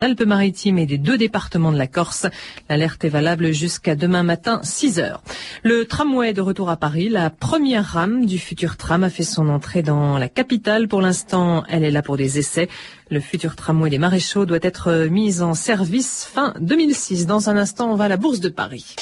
Alpes-Maritimes et des deux départements de la Corse. L'alerte est valable jusqu'à demain matin 6 heures. Le tramway de retour à Paris, la première rame du futur tram a fait son entrée dans la capitale. Pour l'instant, elle est là pour des essais. Le futur tramway des maréchaux doit être mis en service fin 2006. Dans un instant, on va à la Bourse de Paris.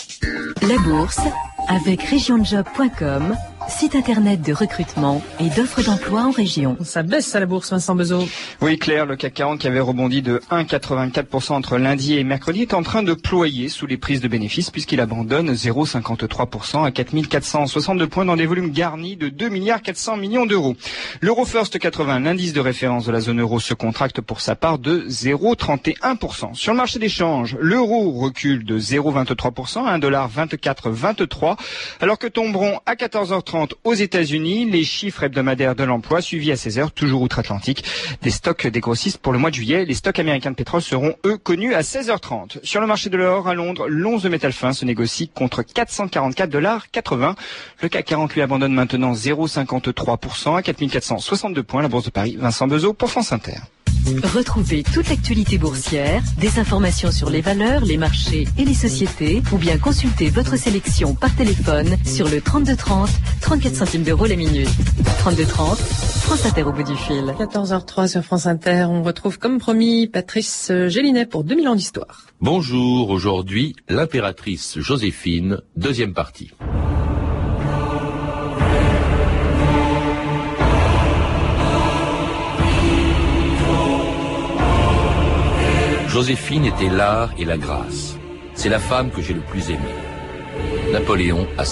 La Bourse avec regionjob.com site internet de recrutement et d'offres d'emploi en région. Ça baisse à la bourse, Vincent Bezot. Oui, Claire, le CAC 40 qui avait rebondi de 1,84% entre lundi et mercredi est en train de ployer sous les prises de bénéfices puisqu'il abandonne 0,53% à 4462 points dans des volumes garnis de 2 milliards 400 millions d'euros. L'Euro First 80, l'indice de référence de la zone euro, se contracte pour sa part de 0,31%. Sur le marché d'échange, l'euro recule de 0,23% à 1,2423 alors que tomberont à 14h30 aux États-Unis. Les chiffres hebdomadaires de l'emploi suivis à 16 heures, toujours outre-Atlantique. Des stocks des grossistes pour le mois de juillet. Les stocks américains de pétrole seront eux connus à 16h30. Sur le marché de l'or à Londres, l'once de métal fin se négocie contre 444 dollars 80. Le CAC 40 lui abandonne maintenant 0,53% à 4462 points. La bourse de Paris, Vincent Bezot pour France Inter. Retrouvez toute l'actualité boursière, des informations sur les valeurs, les marchés et les sociétés, ou bien consultez votre sélection par téléphone sur le 3230, 34 centimes d'euros la minute. 3230, France Inter au bout du fil. 14h03 sur France Inter, on retrouve comme promis Patrice Gélinet pour 2000 ans d'histoire. Bonjour, aujourd'hui l'impératrice Joséphine, deuxième partie. Joséphine était l'art et la grâce. C'est la femme que j'ai le plus aimée. Napoléon à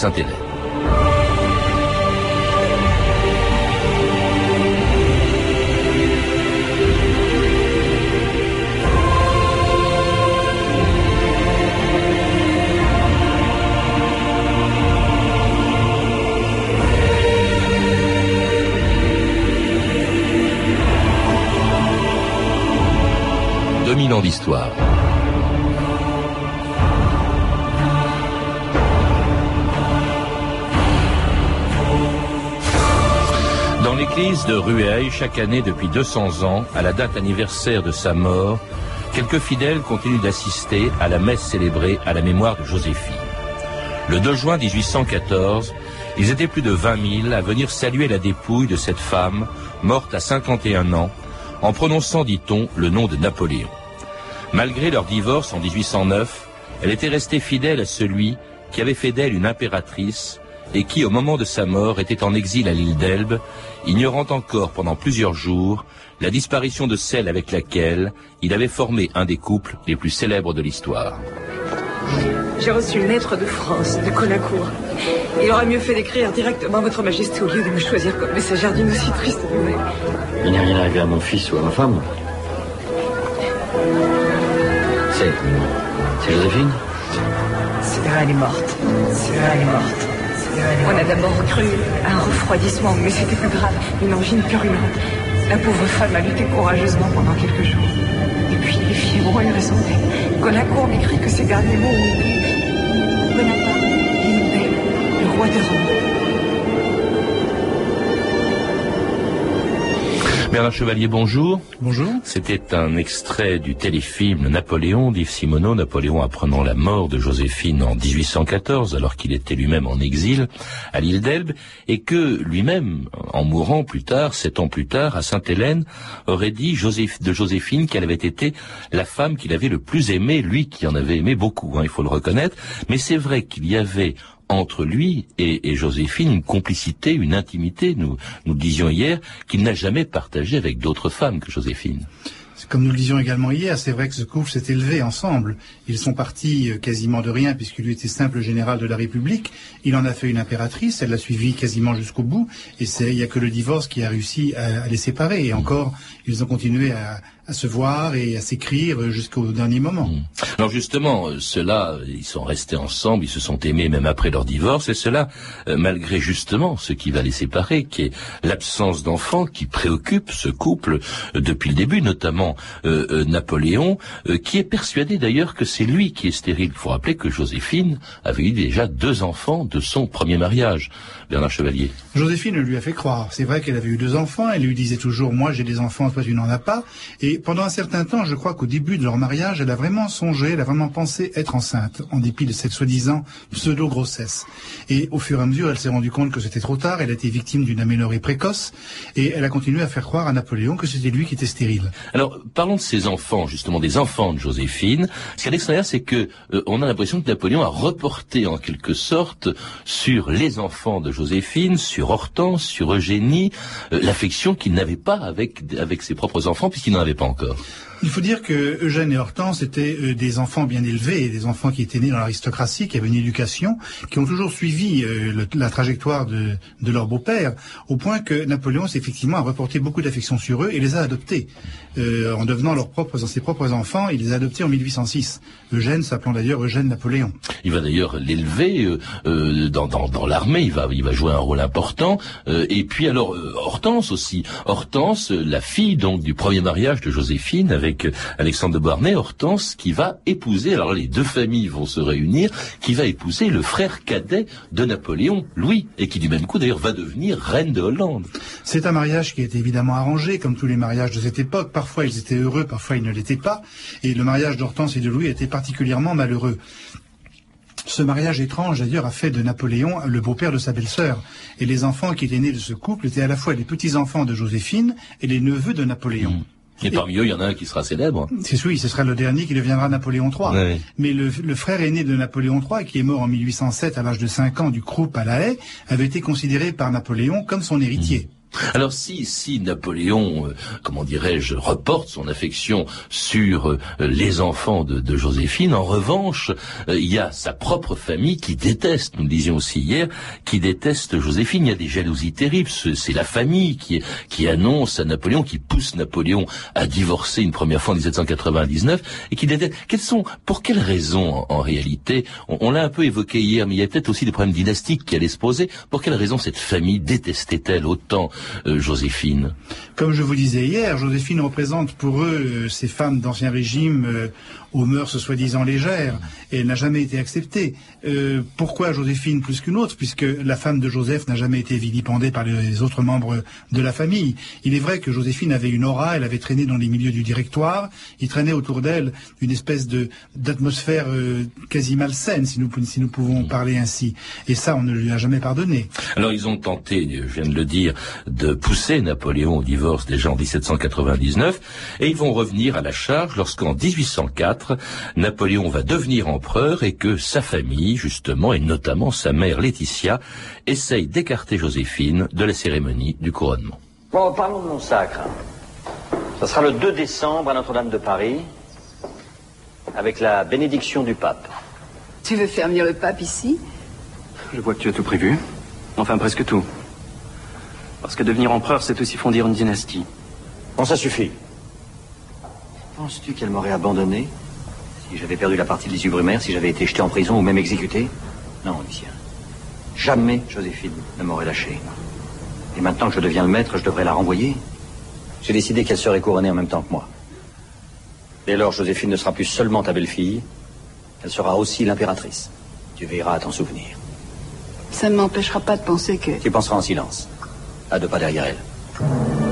Dans l'église de Rueil, chaque année depuis 200 ans, à la date anniversaire de sa mort, quelques fidèles continuent d'assister à la messe célébrée à la mémoire de Joséphine. Le 2 juin 1814, ils étaient plus de 20 000 à venir saluer la dépouille de cette femme, morte à 51 ans, en prononçant, dit-on, le nom de Napoléon. Malgré leur divorce en 1809, elle était restée fidèle à celui qui avait fait d'elle une impératrice et qui, au moment de sa mort, était en exil à l'île d'Elbe, ignorant encore pendant plusieurs jours la disparition de celle avec laquelle il avait formé un des couples les plus célèbres de l'histoire. J'ai reçu une lettre de France, de Conacourt. Il aurait mieux fait d'écrire directement à Votre Majesté au lieu de me choisir comme messagère d'une aussi triste nouvelle. Il n'est rien arrivé à mon fils ou à ma femme. C'est. C'est Joséphine? C'est vrai, elle est morte. C'est vrai, elle est morte. On a d'abord cru à un refroidissement, mais c'était plus grave, une angine purulente. La pauvre femme a lutté courageusement pendant quelques jours. Et puis les fièvres lui ressemblaient. Conacour m'écrit que ses derniers mots ont été Bonaparte, le roi de Rome. Bernard Chevalier, bonjour. Bonjour. C'était un extrait du téléfilm Napoléon d'Yves Simoneau, Napoléon apprenant la mort de Joséphine en 1814, alors qu'il était lui-même en exil à l'île d'Elbe, et que lui-même, en mourant plus tard, sept ans plus tard, à Sainte-Hélène, aurait dit de Joséphine qu'elle avait été la femme qu'il avait le plus aimée, lui qui en avait aimé beaucoup, hein, il faut le reconnaître, mais c'est vrai qu'il y avait entre lui et, Joséphine une complicité, une intimité, nous, nous disions hier, qu'il n'a jamais partagé avec d'autres femmes que Joséphine. Comme nous le disions également hier, c'est vrai que ce couple s'est élevé ensemble. Ils sont partis euh, quasiment de rien puisqu'il était simple général de la République. Il en a fait une impératrice, elle l'a suivi quasiment jusqu'au bout. Et il n'y a que le divorce qui a réussi à, les séparer. Et encore, ils ont continué à, à se voir et à s'écrire jusqu'au dernier moment. Hmm. Alors justement, euh, ceux-là, ils sont restés ensemble, ils se sont aimés même après leur divorce, et cela, euh, malgré justement ce qui va les séparer, qui est l'absence d'enfants qui préoccupe ce couple euh, depuis le début, notamment Napoléon, qui est persuadé d'ailleurs que c'est lui qui est stérile. Il faut rappeler que Joséphine avait eu déjà deux enfants de son premier mariage. Bernard Chevalier. Joséphine lui a fait croire. C'est vrai qu'elle avait eu deux enfants, elle lui disait toujours, moi j'ai des enfants, toi tu n'en as pas. Et Et pendant un certain temps, je crois qu'au début de leur mariage, elle a vraiment songé, elle a vraiment pensé être enceinte, en dépit de cette soi-disant pseudo-grossesse. Et au fur et à mesure, elle s'est rendue compte que c'était trop tard, elle a été victime d'une aménorrhée précoce, et elle a continué à faire croire à Napoléon que c'était lui qui était stérile. Alors, parlons de ces enfants, justement, des enfants de Joséphine. Ce qui est extraordinaire, c'est que euh, a l'impression que Napoléon a reporté en quelque sorte sur les enfants de Joséphine, sur Hortense, sur Eugénie, euh, l'affection qu'il n'avait pas avec ses propres enfants, puisqu'il n'en avait pas encore. Il faut dire que Eugène et Hortense étaient euh, des enfants bien élevés, des enfants qui étaient nés dans l'aristocratie, qui avaient une éducation, qui ont toujours suivi euh, la trajectoire de, de leur beau-père, au point que Napoléon, effectivement, a reporté beaucoup d'affection sur eux et les a adoptés. Euh, en devenant leurs propres, ses propres enfants, il les a adoptés en 1806. Eugène s'appelant d'ailleurs Eugène Napoléon. Il va d'ailleurs l'élever dans, dans, dans l'armée, il va, il va jouer un rôle important. et puis alors, Hortense aussi. Hortense, la fille donc du premier mariage de Joséphine avec Alexandre de Beauharnais, Hortense, qui va épouser, alors les deux familles vont se réunir, qui va épouser le frère cadet de Napoléon, Louis, et qui du même coup d'ailleurs va devenir reine de Hollande. C'est un mariage qui est évidemment arrangé, comme tous les mariages de cette époque. Parfois ils étaient heureux, parfois ils ne l'étaient pas. Et le mariage d'Hortense et de Louis était particulièrement malheureux. Ce mariage étrange, d'ailleurs, a fait de Napoléon le beau-père de sa belle-sœur. Et les enfants qui étaient nés de ce couple étaient à la fois les petits-enfants de Joséphine et les neveux de Napoléon. Mmh. Et parmi eux, il y en a un qui sera célèbre. C'est oui, ce sera le dernier qui deviendra Napoléon III. Mais le, le, frère aîné de Napoléon III, qui est mort en 1807 à l'âge de 5 ans du croup à la haie, avait été considéré par Napoléon comme son héritier. Alors si si Napoléon, euh, comment dirais-je, reporte son affection sur euh, les enfants de, Joséphine, en revanche, euh, il y a sa propre famille qui déteste, nous le disions aussi hier, qui déteste Joséphine. Il y a des jalousies terribles. C'est la famille qui qui annonce à Napoléon, qui pousse Napoléon à divorcer une première fois en 1799 et qui déteste. Quelles sont, pour quelles raisons en, réalité On, l'a un peu évoqué hier, mais il y a peut-être aussi des problèmes dynastiques qui allaient se poser. Pour quelles raisons cette famille détestait-elle autant Joséphine Comme je vous disais hier, Joséphine représente pour eux euh, ces femmes d'ancien régime euh, aux mœurs soi-disant légères, et elle n'a jamais été acceptée. Euh, pourquoi Joséphine plus qu'une autre Puisque la femme de Joseph n'a jamais été vilipendée par les autres membres de la famille. Il est vrai que Joséphine avait une aura, elle avait traîné dans les milieux du directoire, il traînait autour d'elle une espèce de d'atmosphère euh, quasi malsaine, si nous, si nous pouvons mm. parler ainsi. Et ça, on ne lui a jamais pardonné. Alors ils ont tenté, je viens de le dire, de pousser Napoléon au divorce déjà en 1799, et ils vont revenir à la charge lorsqu'en 1804, Napoléon va devenir empereur et que sa famille, justement, et notamment sa mère Laetitia, essaye d'écarter Joséphine de la cérémonie du couronnement. Bon, parlons de mon sacre. Ce sera le 2 décembre à Notre-Dame de Paris, avec la bénédiction du pape. Tu veux faire venir le pape ici? Je vois que tu as tout prévu. Enfin, presque tout. Parce que devenir empereur, c'est aussi fonder une dynastie. Bon, ça suffit. Penses-tu qu'elle m'aurait abandonné? Si j'avais perdu la partie des Brumaire, si j'avais été jeté en prison ou même exécuté Non, Lucien. Jamais Joséphine ne m'aurait lâché. Et maintenant que je deviens le maître, je devrais la renvoyer. J'ai décidé qu'elle serait couronnée en même temps que moi. Dès lors, Joséphine ne sera plus seulement ta belle-fille, elle sera aussi l'impératrice. Tu veilleras à t'en souvenir. Ça ne m'empêchera pas de penser que... Tu penseras en silence, à deux pas derrière elle.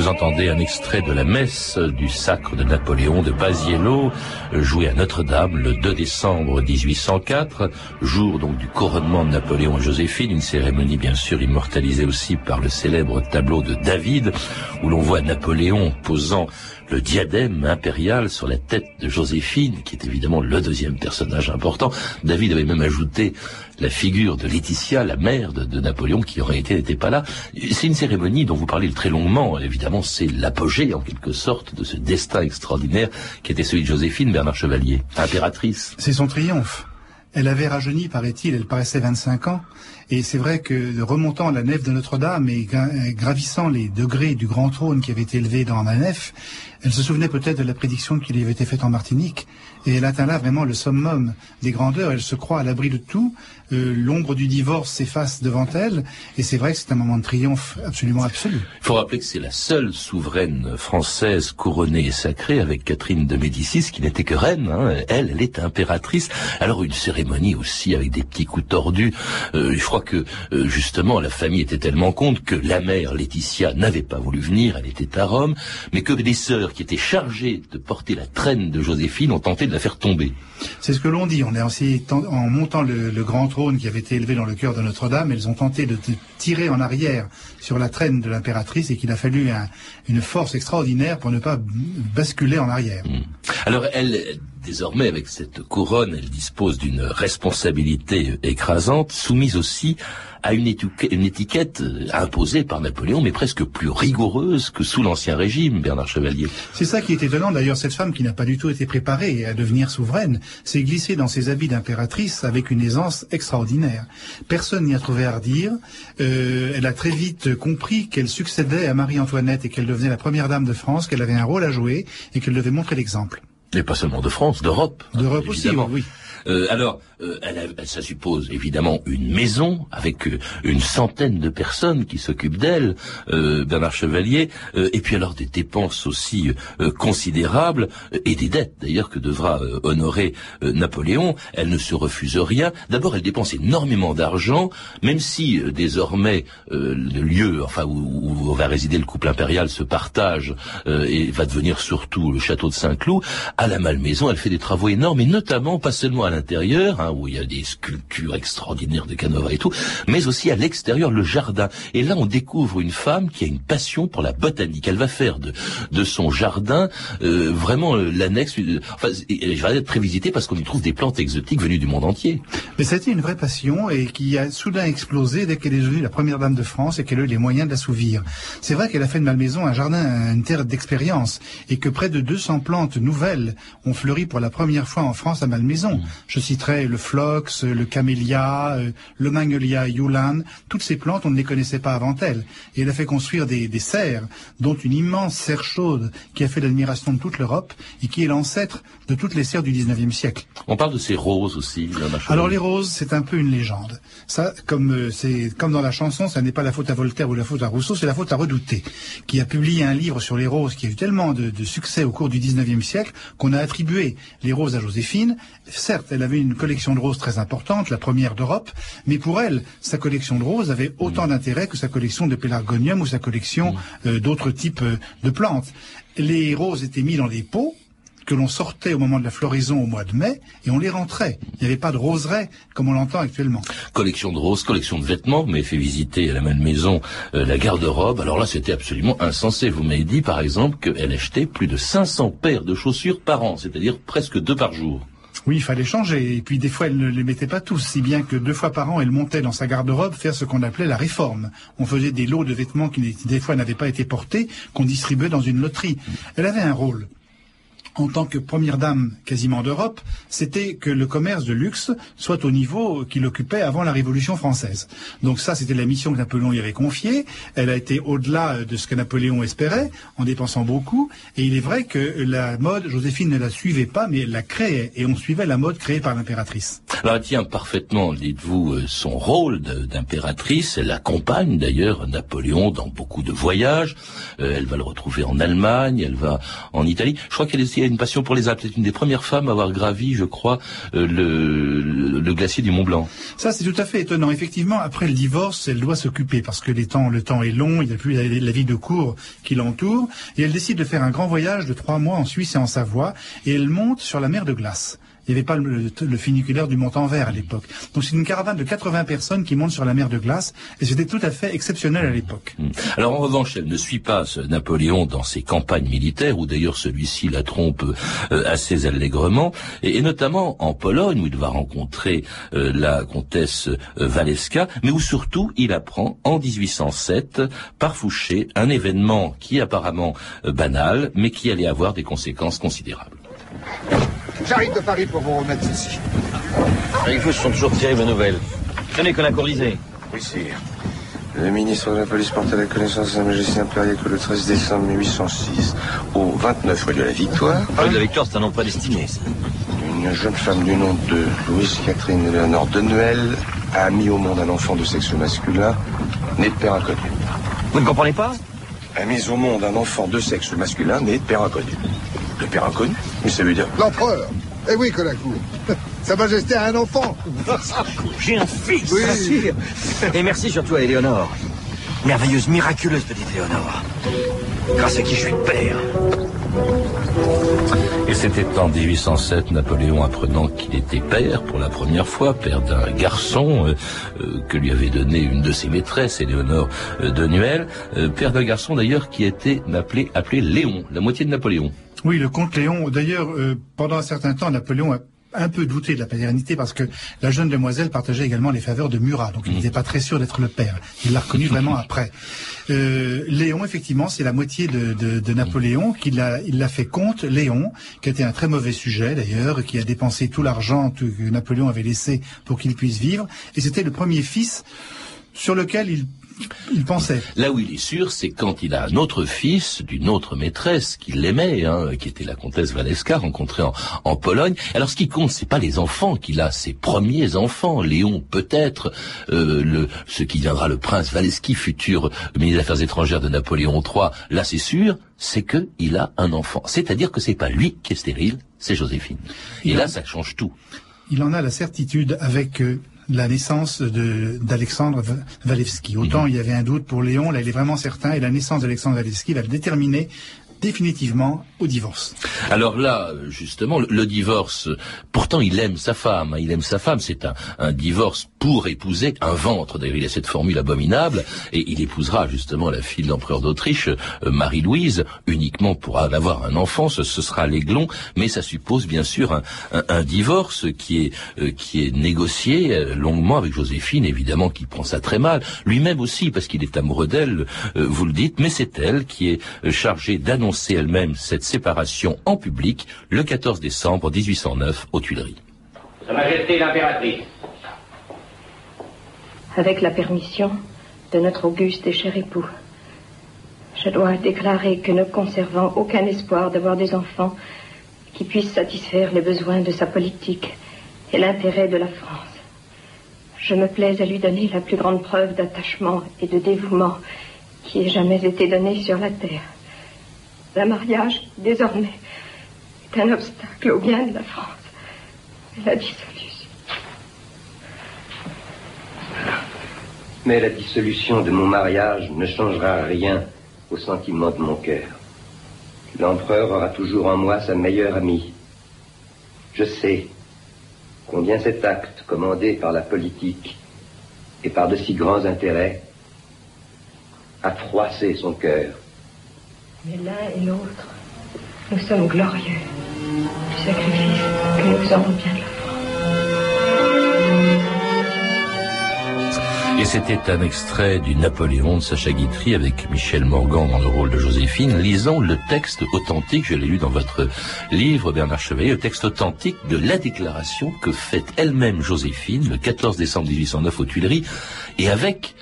Vous entendez un extrait de la messe du sacre de Napoléon de Basiello, joué à Notre-Dame le 2 décembre 1804, jour donc du couronnement de Napoléon et Joséphine, une cérémonie bien sûr immortalisée aussi par le célèbre tableau de David, où l'on voit Napoléon posant le diadème impérial sur la tête de Joséphine, qui est évidemment le deuxième personnage important. David avait même ajouté la figure de Laetitia, la mère de, Napoléon, qui aurait été n'était pas là. C'est une cérémonie dont vous parlez très longuement. Évidemment, c'est l'apogée, en quelque sorte, de ce destin extraordinaire qui était celui de Joséphine, Bernard Chevalier, impératrice. C'est son triomphe. Elle avait rajeuni, paraît-il, elle paraissait 25 ans. Et c'est vrai que remontant la nef de Notre-Dame et gravissant les degrés du grand trône qui avait été élevé dans la nef, elle se souvenait peut-être de la prédiction qui lui avait été faite en Martinique. Et elle atteint là vraiment le summum des grandeurs. Elle se croit à l'abri de tout. Euh, l'ombre du divorce s'efface devant elle. Et c'est vrai que c'est un moment de triomphe absolument absolu. Il faut rappeler que c'est la seule souveraine française couronnée et sacrée avec Catherine de Médicis qui n'était que reine. Hein. Elle, elle est impératrice. Alors une cérémonie aussi avec des petits coups tordus. Euh, je crois que euh, justement la famille était tellement compte que la mère Laetitia n'avait pas voulu venir. Elle était à Rome, mais que des sœurs qui étaient chargées de porter la traîne de Joséphine ont tenté de la faire tomber. C'est ce que l'on dit. On est aussi en montant le, grand trône qui avait été élevé dans le cœur de Notre-Dame, elles ont tenté de tirer en arrière sur la traîne de l'impératrice et qu'il a fallu une force extraordinaire pour ne pas basculer en arrière. Hmm. Alors elle, désormais, avec cette couronne, elle dispose d'une responsabilité écrasante, soumise aussi à une, étiquette euh, imposée par Napoléon, mais presque plus rigoureuse que sous l'Ancien Régime, Bernard Chevalier. C'est ça qui est étonnant. D'ailleurs, cette femme qui n'a pas du tout été préparée à devenir souveraine s'est glissée dans ses habits d'impératrice avec une aisance extraordinaire. Personne n'y a trouvé à redire. Euh, elle a très vite compris qu'elle succédait à Marie-Antoinette et qu'elle devenait la première dame de France, qu'elle avait un rôle à jouer et qu'elle devait montrer l'exemple. Et pas seulement de France, d'Europe. D'Europe aussi, oui. Euh, alors, euh, ça suppose évidemment une maison avec euh, une centaine de personnes qui s'occupent d'elle, Bernard Chevalier, et puis alors des dépenses aussi considérables et des dettes d'ailleurs que devra honorer Napoléon. Elle ne se refuse rien. D'abord, elle dépense énormément d'argent, même si désormais le lieu, enfin où, où, va résider le couple impérial, se partage et va devenir surtout le château de Saint-Cloud. À la Malmaison, elle fait des travaux énormes et notamment pas seulement à l'intérieur, hein, où il y a des sculptures extraordinaires de Canova et tout, mais aussi à l'extérieur, le jardin. Et là, on découvre une femme qui a une passion pour la botanique. Elle va faire de, de son jardin euh, vraiment euh, l'annexe. Euh, enfin, elle va être très visitée parce qu'on y trouve des plantes exotiques venues du monde entier. Mais c'était une vraie passion et qui a soudain explosé dès qu'elle est devenue la première dame de France et qu'elle a eu les moyens de l'assouvir. C'est vrai qu'elle a fait de Malmaison un jardin, une terre d'expérience et que près de 200 plantes nouvelles ont fleuri pour la première fois en France à Malmaison. Mmh. Je citerai le phlox, le camélia, euh, le magnolia yulan. Toutes ces plantes, on ne les connaissait pas avant elle. Et elle a fait construire des, des serres, dont une immense serre chaude qui a fait l'admiration de toute l'Europe et qui est l'ancêtre de toutes les serres du 19e siècle. On parle de ces roses aussi. Alors les roses, c'est un peu une légende. Ça, comme euh, c'est comme dans la chanson, ça n'est pas la faute à Voltaire ou la faute à Rousseau, c'est la faute à Redouté, qui a publié un livre sur les roses qui a eu tellement de, de succès au cours du 19e siècle qu'on a attribué les roses à Joséphine. Certes, elle avait une collection de roses très importante, la première d'Europe, mais pour elle, sa collection de roses avait autant mm. d'intérêt que sa collection de pélargonium ou sa collection mm. euh, d'autres types euh, de plantes. Les roses étaient mises dans des pots que l'on sortait au moment de la floraison au mois de mai et on les rentrait. Il n'y avait pas de roseraie comme on l'entend actuellement. Collection de roses, collection de vêtements, mais fait visiter à la même maison euh, la garde-robe. Alors là, c'était absolument insensé. Vous m'avez dit, par exemple, qu'elle achetait plus de 500 paires de chaussures par an, c'est-à-dire presque deux par jour. Oui, il fallait changer. Et puis des fois, elle ne les mettait pas tous, si bien que deux fois par an, elle montait dans sa garde-robe faire ce qu'on appelait la réforme. On faisait des lots de vêtements qui des fois n'avaient pas été portés, qu'on distribuait dans une loterie. Elle avait un rôle en tant que première dame quasiment d'Europe, c'était que le commerce de luxe soit au niveau qu'il occupait avant la Révolution française. Donc ça, c'était la mission que Napoléon y avait confiée. Elle a été au-delà de ce que Napoléon espérait, en dépensant beaucoup. Et il est vrai que la mode, Joséphine ne la suivait pas, mais elle la créait. Et on suivait la mode créée par l'impératrice. Alors tient parfaitement, dites-vous, euh, son rôle d'impératrice. Elle accompagne d'ailleurs Napoléon dans beaucoup de voyages. Euh, elle va le retrouver en Allemagne, elle va en Italie. Je crois qu'elle une passion pour les Alpes. C'est une des premières femmes à avoir gravi, je crois, le, le, glacier du Mont Blanc. Ça, c'est tout à fait étonnant. Effectivement, après le divorce, elle doit s'occuper parce que les temps, le temps est long, il n'y a plus la, vie de cour qui l'entoure, et elle décide de faire un grand voyage de trois mois en Suisse et en Savoie, et elle monte sur la mer de glace. Il n'y avait pas le, funiculaire du Mont-en-Vert à l'époque. Donc c'est une caravane de 80 personnes qui montent sur la mer de glace et c'était tout à fait exceptionnel à l'époque. Hmm. Alors en revanche, elle ne suit pas Napoléon dans ses campagnes militaires où d'ailleurs celui-ci la trompe euh, assez allègrement et, notamment en Pologne où il va rencontrer euh, la comtesse euh, Waleska mais où surtout il apprend en 1807 par Fouché un événement qui est apparemment banal mais qui allait avoir des conséquences considérables. J'arrive de Paris pour vous remettre ici. Les feux sont toujours terribles nouvelles. Ce n'est que la Corisée. Oui, sire. Le ministre de la police porte à la connaissance de Sa Majesté impériale que le 13 décembre 1806, au 29 rue de la Victoire. Rue de la Victoire, c'est un nom prédestiné. Une jeune femme du nom de Louise Catherine Eleanor Denuel a mis au monde un enfant de sexe masculin, né de père inconnu. Vous ne comprenez pas? A mis au monde un enfant de sexe masculin, né de père inconnu. Le père inconnu Mais ça veut dire L'empereur Eh oui, Conacour Sa Majesté a un enfant J'ai un fils oui. Et merci surtout à Éléonore. Merveilleuse, miraculeuse petite Éléonore. Grâce à qui je suis père. Et c'était en 1807, Napoléon apprenant qu'il était père pour la première fois, père d'un garçon euh, euh, que lui avait donné une de ses maîtresses, Éléonore euh, de Nuel, père d'un garçon d'ailleurs qui était appelé, appelé Léon, la moitié de Napoléon. Oui, le comte Léon. D'ailleurs, pendant un certain temps, Napoléon a un peu douté de la paternité parce que la jeune demoiselle partageait également les faveurs de Murat, donc il mmh. n'était pas très sûr d'être le père. Il l'a reconnu vraiment après. Euh, Léon, effectivement, c'est la moitié de, de, de Napoléon qu'il a, il l'a fait comte Léon, qui était un très mauvais sujet d'ailleurs, qui a dépensé tout l'argent que Napoléon avait laissé pour qu'il puisse vivre, et c'était le premier fils sur lequel il il pensait. Là où il est sûr, c'est quand il a un autre fils d'une autre maîtresse qu'il aimait, hein, qui était la comtesse Waleska, rencontrée en, Pologne. Alors ce qui compte, c'est pas les enfants qu'il a, ses premiers enfants. Léon, peut-être, euh, le, ce qui viendra le prince Waleski, futur ministre des Affaires étrangères de Napoléon III. Là, c'est sûr, c'est que il a un enfant. C'est-à-dire que c'est pas lui qui est stérile, c'est Joséphine. Et là, ça change tout. Il en a la certitude avec euh, la naissance d'Alexandre Walewski. Autant il y avait un doute pour Léon, là il est vraiment certain, et la naissance d'Alexandre Walewski va le déterminer définitivement Alors là, justement, le, divorce, pourtant il aime sa femme, hein, il aime sa femme, c'est un, divorce pour épouser un ventre. D'ailleurs, il a cette formule abominable, et il épousera justement la fille de l'empereur d'Autriche, euh, Marie-Louise, uniquement pour avoir un enfant, ce, sera l'aiglon, mais ça suppose bien sûr un, divorce qui est, euh, négocié euh, longuement avec Joséphine, évidemment, qui prend ça très mal, lui-même aussi, parce qu'il est amoureux d'elle, vous le dites, mais c'est elle qui est chargée d'annoncer elle-même cette séparation en public le 14 décembre 1809 aux Tuileries. Sa Majesté l'impératrice. Avec la permission de notre auguste et cher époux, je dois déclarer que ne conservant aucun espoir d'avoir des enfants qui puissent satisfaire les besoins de sa politique et l'intérêt de la France, je me plais à lui donner la plus grande preuve d'attachement et de dévouement qui ait jamais été donnée sur la terre. Le mariage, désormais, est un obstacle au bien de la France. La dissolution. Mais la dissolution de mon mariage ne changera rien au sentiment de mon cœur. L'empereur aura toujours en moi sa meilleure amie. Je sais combien cet acte commandé par la politique et par de si grands intérêts a froissé son cœur mais l'un et l'autre, nous sommes glorieux du sacrifice que nous avons bien de Et c'était un extrait du Napoléon de Sacha Guitry avec Michel Morgan dans le rôle de Joséphine. Lisons le texte authentique, je l'ai lu dans votre livre Bernard Chevalier, le texte authentique de la déclaration que fait elle-même Joséphine le 14 décembre 1809 aux Tuileries et avec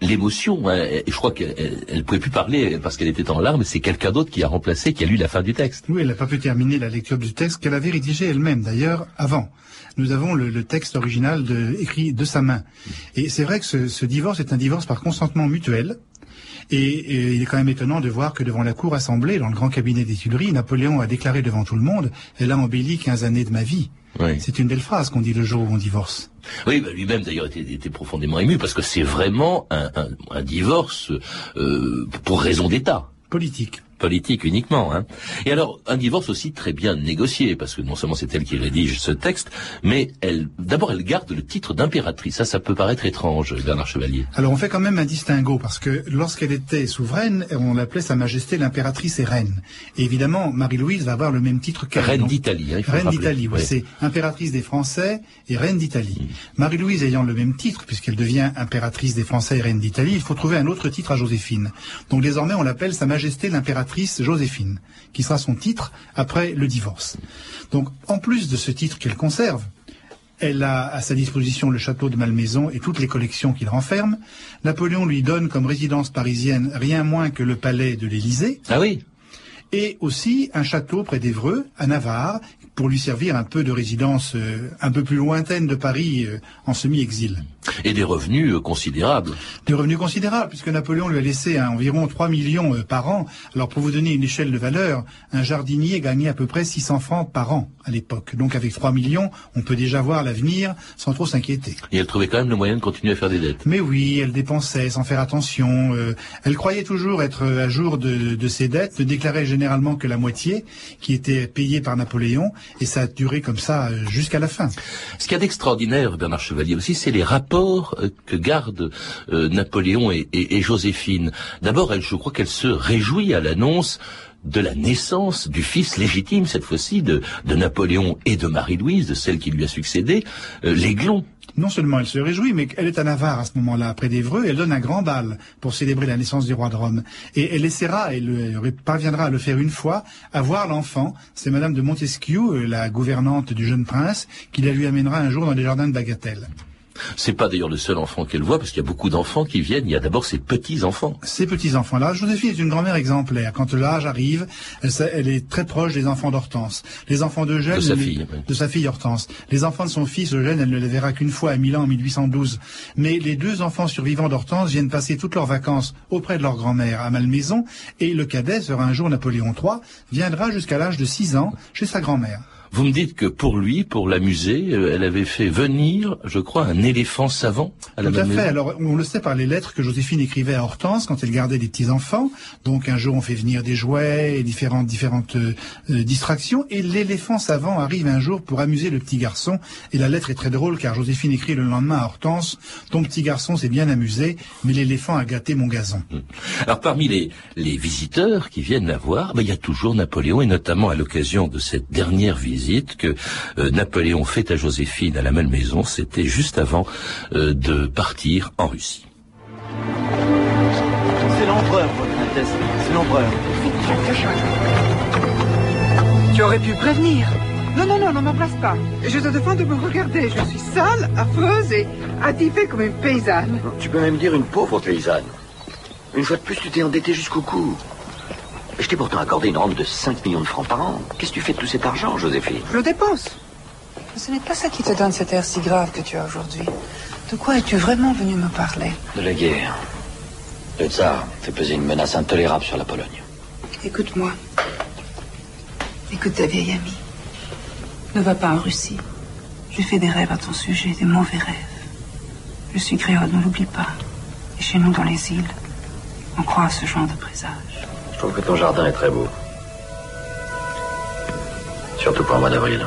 l'émotion. Hein, et je crois qu'elle ne pouvait plus parler parce qu'elle était en larmes. C'est quelqu'un d'autre qui a remplacé, qui a lu la fin du texte. Oui, elle n'a pas pu terminer la lecture du texte qu'elle avait rédigé elle-même, d'ailleurs, avant. Nous avons le, texte original écrit de sa main. Et c'est vrai que ce, ce, divorce est un divorce par consentement mutuel. Et, il est quand même étonnant de voir que devant la cour assemblée, dans le grand cabinet des Tuileries, Napoléon a déclaré devant tout le monde Elle a embelli 15 années de ma vie. C'est une belle phrase qu'on dit le jour où on divorce. Oui, bah, lui-même d'ailleurs était, profondément ému parce que c'est vraiment un, divorce euh, pour raison d'État. Politique politique uniquement. Hein. Et alors, un divorce aussi très bien négocié, parce que non seulement c'est elle qui rédige ce texte, mais elle, d'abord, elle garde le titre d'impératrice. Ça, ça peut paraître étrange, Bernard Chevalier. Alors, on fait quand même un distinguo, parce que lorsqu'elle était souveraine, on l'appelait Sa Majesté l'impératrice et reine. Et évidemment, Marie-Louise va avoir le même titre qu'elle. Reine d'Italie. Hein, reine d'Italie, oui. C'est impératrice des Français et reine d'Italie. Mm. Marie-Louise ayant le même titre, puisqu'elle devient impératrice des Français et reine d'Italie, il faut trouver un autre titre à Joséphine. Donc désormais, on l'appelle Sa Majesté l'impératrice Joséphine, qui sera son titre après le divorce. Donc, en plus de ce titre qu'elle conserve, elle a à sa disposition le château de Malmaison et toutes les collections qu'il renferme. Napoléon lui donne comme résidence parisienne rien moins que le palais de l'Élysée. Ah oui et aussi un château près d'Evreux, à Navarre, pour lui servir un peu de résidence euh, un peu plus lointaine de Paris euh, en semi-exil. Et des revenus euh, considérables. Des revenus considérables, puisque Napoléon lui a laissé environ 3 millions par an. Alors pour vous donner une échelle de valeur, un jardinier gagnait à peu près 600 francs par an à l'époque. Donc avec 3 millions, on peut déjà voir l'avenir sans trop s'inquiéter. Et elle trouvait quand même le moyen de continuer à faire des dettes. Mais oui, elle dépensait sans faire attention. elle croyait toujours être à jour de, de ses dettes, ne déclarait généralement que la moitié, qui était payée par Napoléon, et ça a duré comme ça euh, jusqu'à la fin. Ce qu'il y a d'extraordinaire, Bernard Chevalier aussi, c'est les rapports euh, que gardent euh, Napoléon et, Joséphine. D'abord, je crois qu'elle se réjouit à l'annonce de la naissance du fils légitime, cette fois-ci, de, Napoléon et de Marie-Louise, de celle qui lui a succédé, l'Aiglon non seulement elle se réjouit, mais elle est à Navarre à ce moment-là, près d'Evreux, et elle donne un grand bal pour célébrer la naissance du roi de Rome. Et elle essaiera, elle, parviendra à le faire une fois, à voir l'enfant. C'est Madame de Montesquieu, euh, la gouvernante du jeune prince, qui la lui amènera un jour dans les jardins de Bagatelle. C'est pas d'ailleurs le seul enfant qu'elle voit, parce qu'il y a beaucoup d'enfants qui viennent. Il y a d'abord ses petits-enfants. Ces petits-enfants-là. Joséphine est une grand-mère exemplaire. Quand l'âge arrive, elle, est très proche des enfants d'Hortense. Les enfants d'Eugène... De sa fille. De sa fille Hortense. Les enfants de son fils Eugène, elle ne les verra qu'une fois à Milan en 1812. Mais les deux enfants survivants d'Hortense viennent passer toutes leurs vacances auprès de leur grand-mère à Malmaison, et le cadet sera un jour Napoléon III, viendra jusqu'à l'âge de 6 ans chez sa grand-mère. Vous me dites que pour lui, pour l'amuser, euh, elle avait fait venir, je crois, un éléphant savant à la Tout à fait. Alors, on le sait par les lettres que Joséphine écrivait à Hortense quand elle gardait des petits-enfants. Donc, un jour, on fait venir des jouets et différentes, différentes euh, euh, distractions. Et l'éléphant savant arrive un jour pour amuser le petit garçon. Et la lettre est très drôle car Joséphine écrit le lendemain à Hortense, ton petit garçon s'est bien amusé, mais l'éléphant a gâté mon gazon. Hum. Alors, parmi les, les visiteurs qui viennent la voir, ben, il y a toujours Napoléon et notamment à l'occasion de cette dernière visite visite que euh, Napoléon fait à Joséphine à la Malmaison, c'était juste avant euh, de partir en Russie. C'est l'empereur, votre Altesse, c'est l'empereur. Tu aurais pu prévenir. Non, non, non, ne m'embrasse pas. Je te demande de me regarder. Je suis sale, affreuse et attifée comme une paysanne. Tu peux même dire une pauvre paysanne. Une fois de plus, tu t'es endettée jusqu'au cou. Je t'ai pourtant accordé une rente de 5 millions de francs par an. Qu'est-ce que tu fais de tout cet argent, Joséphine Je le dépense. Mais ce n'est pas ça qui te donne cet air si grave que tu as aujourd'hui. De quoi es-tu vraiment venu me parler De la guerre. Le tsar fait peser une menace intolérable sur la Pologne. Écoute-moi. Écoute ta vieille amie. Ne va pas en Russie. J'ai fait des rêves à ton sujet, des mauvais rêves. Je suis créole, ne l'oublie pas. Et chez nous, dans les îles, on croit à ce genre de présage. Je trouve que ton jardin est très beau. Surtout pour un mois d'avril.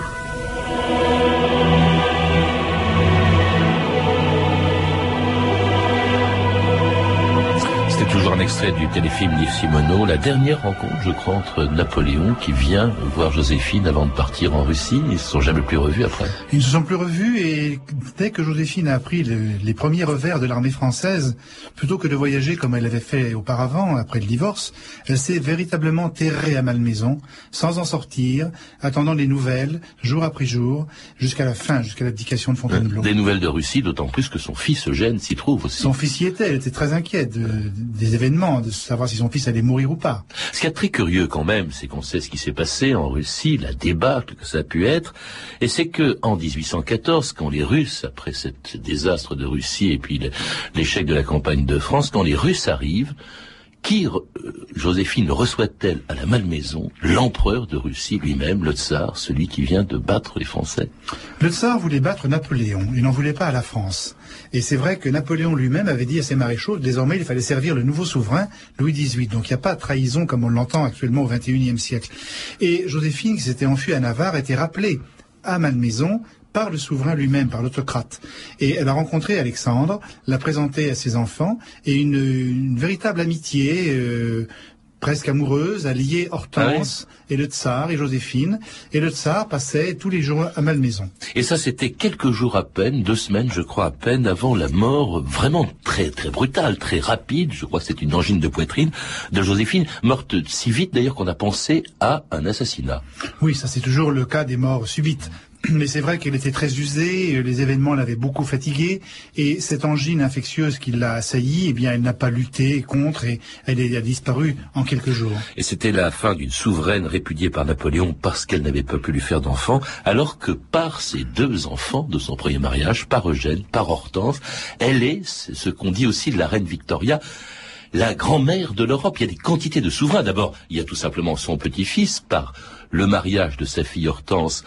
Toujours un extrait du téléfilm d'Yves Simoneau, la dernière rencontre, je crois, entre Napoléon qui vient voir Joséphine avant de partir en Russie. Ils ne se sont jamais plus revus après. Ils ne se sont plus revus et dès que Joséphine a appris les premiers revers de l'armée française, plutôt que de voyager comme elle avait fait auparavant, après le divorce, elle s'est véritablement terrée à Malmaison, sans en sortir, attendant les nouvelles, jour après jour, jusqu'à la fin, jusqu'à l'abdication de Fontainebleau. Des nouvelles de Russie, d'autant plus que son fils Eugène s'y trouve aussi. Son fils y était, elle était très inquiète de des événements, de savoir si son fils allait mourir ou pas. Ce qui est très curieux quand même, c'est qu'on sait ce qui s'est passé en Russie, la débâcle que ça a pu être, et c'est que en 1814, quand les Russes, après ce désastre de Russie et puis l'échec de la campagne de France, quand les Russes arrivent, qui euh, Joséphine reçoit-elle à la Malmaison L'empereur de Russie lui-même, le tsar, celui qui vient de battre les Français? Le tsar voulait battre Napoléon, il n'en voulait pas à la France. Et c'est vrai que Napoléon lui-même avait dit à ses maréchaux, désormais il fallait servir le nouveau souverain, Louis XVIII. Donc il n'y a pas de trahison comme on l'entend actuellement au XXIe siècle. Et Joséphine, qui s'était enfuie à Navarre, était rappelée à Malmaison par le souverain lui-même, par l'autocrate. Et elle a rencontré Alexandre, l'a présenté à ses enfants, et une, véritable amitié euh, presque amoureuse a lié Hortense ah et le tsar et Joséphine. Et le tsar passait tous les jours à Malmaison. Et ça, c'était quelques jours à peine, deux semaines, je crois, à peine avant la mort vraiment très très brutale, très rapide. Je crois que c'est une angine de poitrine de Joséphine, morte si vite d'ailleurs qu'on a pensé à un assassinat. Oui, ça c'est toujours le cas des morts subites. Mais c'est vrai qu'elle était très usée, les événements l'avaient beaucoup fatiguée, et cette angine infectieuse qui l'a assaillie, eh bien, elle n'a pas lutté contre, et elle a disparu en quelques jours. Et c'était la fin d'une souveraine répudiée par Napoléon parce qu'elle n'avait pas pu lui faire d'enfants, alors que par ses deux enfants de son premier mariage, par Eugène, par Hortense, elle est ce qu'on dit aussi de la reine Victoria, la grand-mère de l'Europe. Il y a des quantités de souverains. D'abord, il y a tout simplement son petit-fils par le mariage de sa fille Hortense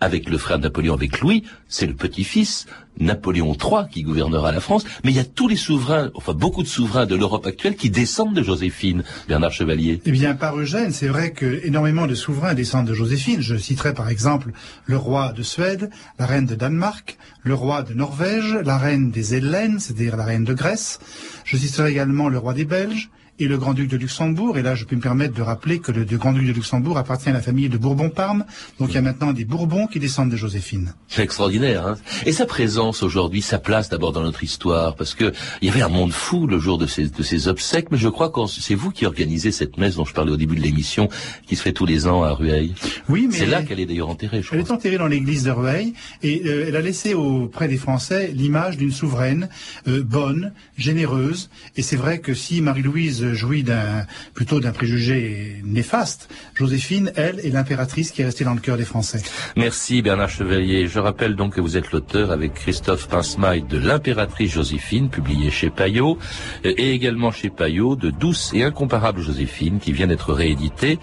avec le frère Napoléon, avec Louis, c'est le petit-fils, Napoléon III, qui gouvernera la France, mais il y a tous les souverains, enfin beaucoup de souverains de l'Europe actuelle qui descendent de Joséphine, Bernard Chevalier. Eh bien, par Eugène, c'est vrai que énormément de souverains descendent de Joséphine. Je citerai par exemple le roi de Suède, la reine de Danemark, le roi de Norvège, la reine des Hellènes, c'est-à-dire la reine de Grèce. Je citerai également le roi des Belges, et le grand-duc de Luxembourg. Et là, je peux me permettre de rappeler que le, grand-duc de Luxembourg appartient à la famille de Bourbon-Parme. Donc il y a maintenant des Bourbons qui descendent de Joséphine. C'est extraordinaire. Hein et sa présence aujourd'hui, sa place d'abord dans notre histoire, parce que il y avait un monde fou le jour de ces, de ces obsèques. Mais je crois que c'est vous qui organisez cette messe dont je parlais au début de l'émission, qui se fait tous les ans à Rueil. Oui, mais c'est là qu'elle est d'ailleurs enterrée. Je elle est enterrée dans l'église de Rueil et euh, elle a laissé auprès des Français l'image d'une souveraine euh, bonne, généreuse. Et c'est vrai que si Marie-Louise jouit d'un plutôt d'un préjugé néfaste. Joséphine, elle, est l'impératrice qui est restée dans le cœur des Français. Merci Bernard Chevalier. Je rappelle donc que vous êtes l'auteur avec Christophe Pincemaille de L'impératrice Joséphine, publié chez Payot, et également chez Payot de Douce et incomparable Joséphine, qui vient d'être réédité.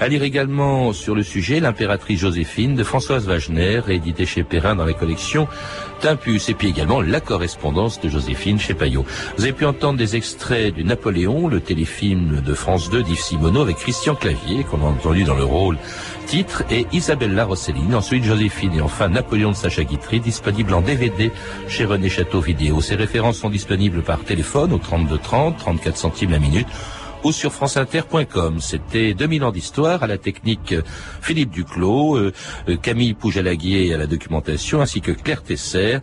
À lire également sur le sujet L'impératrice Joséphine de Françoise Wagner, réédité chez Perrin dans la collection Timpus, et puis également La correspondance de Joséphine chez Payot. Vous avez pu entendre des extraits du Napoléon, le téléfilm de France 2 d'Yves Simoneau avec Christian Clavier, qu'on a entendu dans le rôle titre, et Isabella Rossellini, ensuite Joséphine et enfin Napoléon de Sacha Guitry, disponible en DVD chez René Château Vidéo. Ces références sont disponibles par téléphone au 32 30, 34 centimes la minute ou sur franceinter.com. C'était 2000 ans d'histoire à la technique Philippe Duclos, euh, euh, Camille Poujalaguier à la documentation, ainsi que Claire Tesser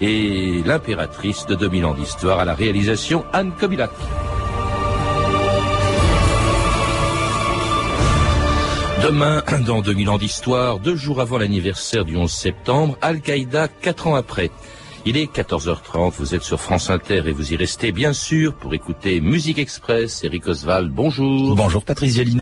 et l'impératrice de 2000 ans d'histoire à la réalisation Anne Kobilac. Demain, dans 2000 ans d'histoire, deux jours avant l'anniversaire du 11 septembre, Al-Qaïda, quatre ans après. Il est 14h30, vous êtes sur France Inter et vous y restez bien sûr pour écouter Musique Express. Eric Oswald, bonjour. Bonjour Patrice Gélinet.